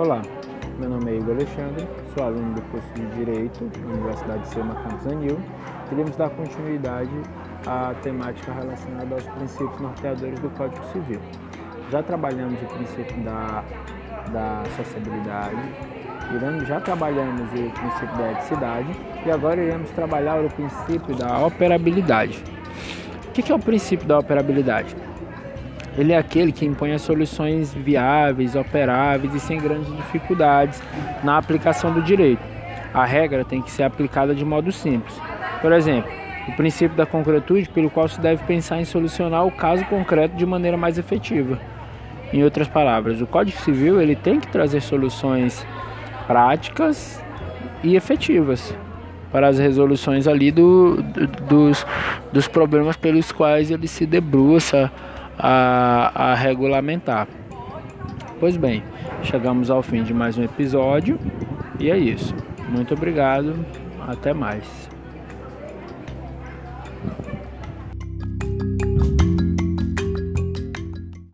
Olá, meu nome é Igor Alexandre, sou aluno do curso de Direito na Universidade de Sema Campos Anil. Queremos dar continuidade à temática relacionada aos princípios norteadores do Código Civil. Já trabalhamos o princípio da, da sociabilidade, já trabalhamos o princípio da eticidade e agora iremos trabalhar o princípio da operabilidade. O que é o princípio da operabilidade? Ele é aquele que impõe as soluções viáveis, operáveis e sem grandes dificuldades na aplicação do direito. A regra tem que ser aplicada de modo simples. Por exemplo, o princípio da concretude, pelo qual se deve pensar em solucionar o caso concreto de maneira mais efetiva. Em outras palavras, o Código Civil ele tem que trazer soluções práticas e efetivas para as resoluções ali do, do, dos, dos problemas pelos quais ele se debruça a, a regulamentar. Pois bem, chegamos ao fim de mais um episódio e é isso. Muito obrigado, até mais.